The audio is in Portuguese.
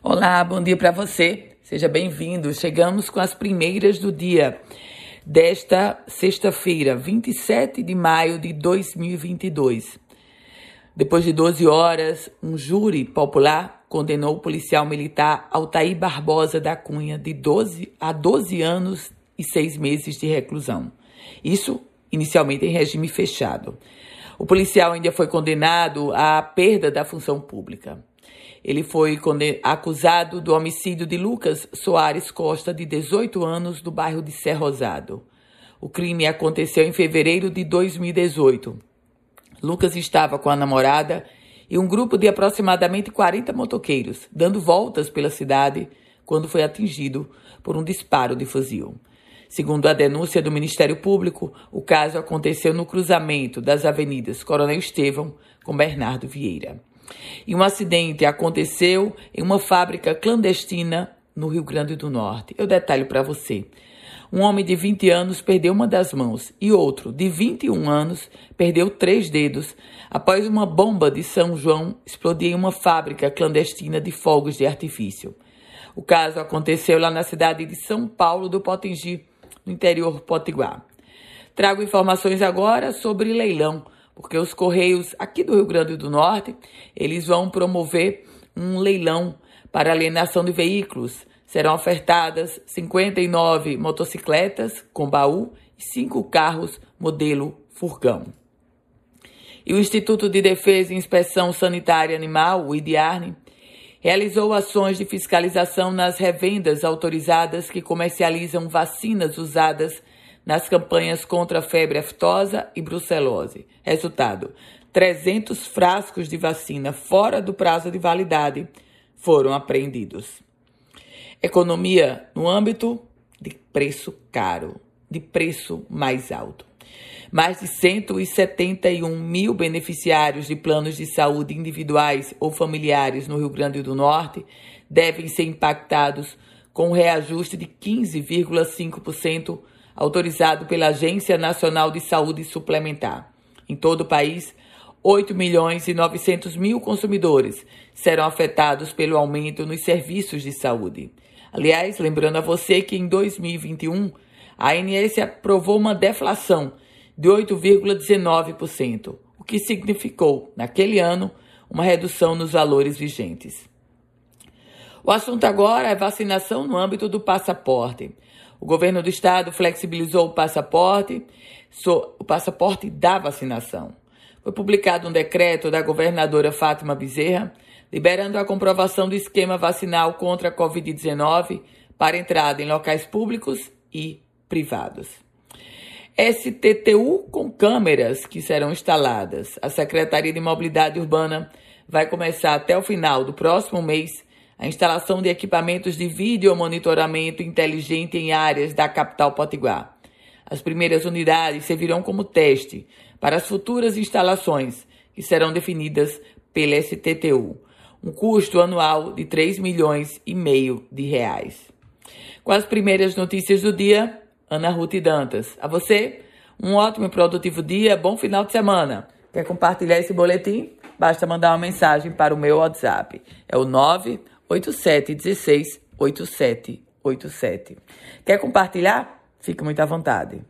Olá, bom dia para você. Seja bem-vindo. Chegamos com as primeiras do dia desta sexta-feira, 27 de maio de 2022. Depois de 12 horas, um júri popular condenou o policial militar Altair Barbosa da Cunha de 12 a 12 anos e 6 meses de reclusão. Isso inicialmente em regime fechado. O policial ainda foi condenado à perda da função pública. Ele foi acusado do homicídio de Lucas Soares Costa, de 18 anos, do bairro de Serra Rosado. O crime aconteceu em fevereiro de 2018. Lucas estava com a namorada e um grupo de aproximadamente 40 motoqueiros, dando voltas pela cidade, quando foi atingido por um disparo de fuzil. Segundo a denúncia do Ministério Público, o caso aconteceu no cruzamento das avenidas Coronel Estevão com Bernardo Vieira. E um acidente aconteceu em uma fábrica clandestina no Rio Grande do Norte. Eu detalho para você. Um homem de 20 anos perdeu uma das mãos e outro, de 21 anos, perdeu três dedos após uma bomba de São João explodir em uma fábrica clandestina de fogos de artifício. O caso aconteceu lá na cidade de São Paulo do Potengi, no interior potiguar. Trago informações agora sobre leilão porque os Correios aqui do Rio Grande do Norte, eles vão promover um leilão para alienação de veículos. Serão ofertadas 59 motocicletas com baú e 5 carros modelo furgão. E o Instituto de Defesa e Inspeção Sanitária Animal, o IDIARNE, realizou ações de fiscalização nas revendas autorizadas que comercializam vacinas usadas nas campanhas contra a febre aftosa e brucelose. Resultado: 300 frascos de vacina fora do prazo de validade foram apreendidos. Economia no âmbito de preço caro, de preço mais alto. Mais de 171 mil beneficiários de planos de saúde individuais ou familiares no Rio Grande do Norte devem ser impactados com um reajuste de 15,5% autorizado pela Agência Nacional de Saúde Suplementar. Em todo o país, 8 milhões e 900 mil consumidores serão afetados pelo aumento nos serviços de saúde. Aliás, lembrando a você que em 2021 a ANS aprovou uma deflação de 8,19%, o que significou, naquele ano, uma redução nos valores vigentes. O assunto agora é vacinação no âmbito do passaporte. O governo do estado flexibilizou o passaporte, o passaporte da vacinação. Foi publicado um decreto da governadora Fátima Bezerra, liberando a comprovação do esquema vacinal contra a Covid-19 para entrada em locais públicos e privados. STTU com câmeras que serão instaladas. A Secretaria de Mobilidade Urbana vai começar até o final do próximo mês a instalação de equipamentos de vídeo monitoramento inteligente em áreas da capital potiguar. As primeiras unidades servirão como teste para as futuras instalações, que serão definidas pela STTU. Um custo anual de 3 milhões e meio de reais. Com as primeiras notícias do dia, Ana Ruth Dantas. A você, um ótimo e produtivo dia, bom final de semana. Quer compartilhar esse boletim? Basta mandar uma mensagem para o meu WhatsApp. É o 9 8716 8787. Quer compartilhar? Fique muito à vontade.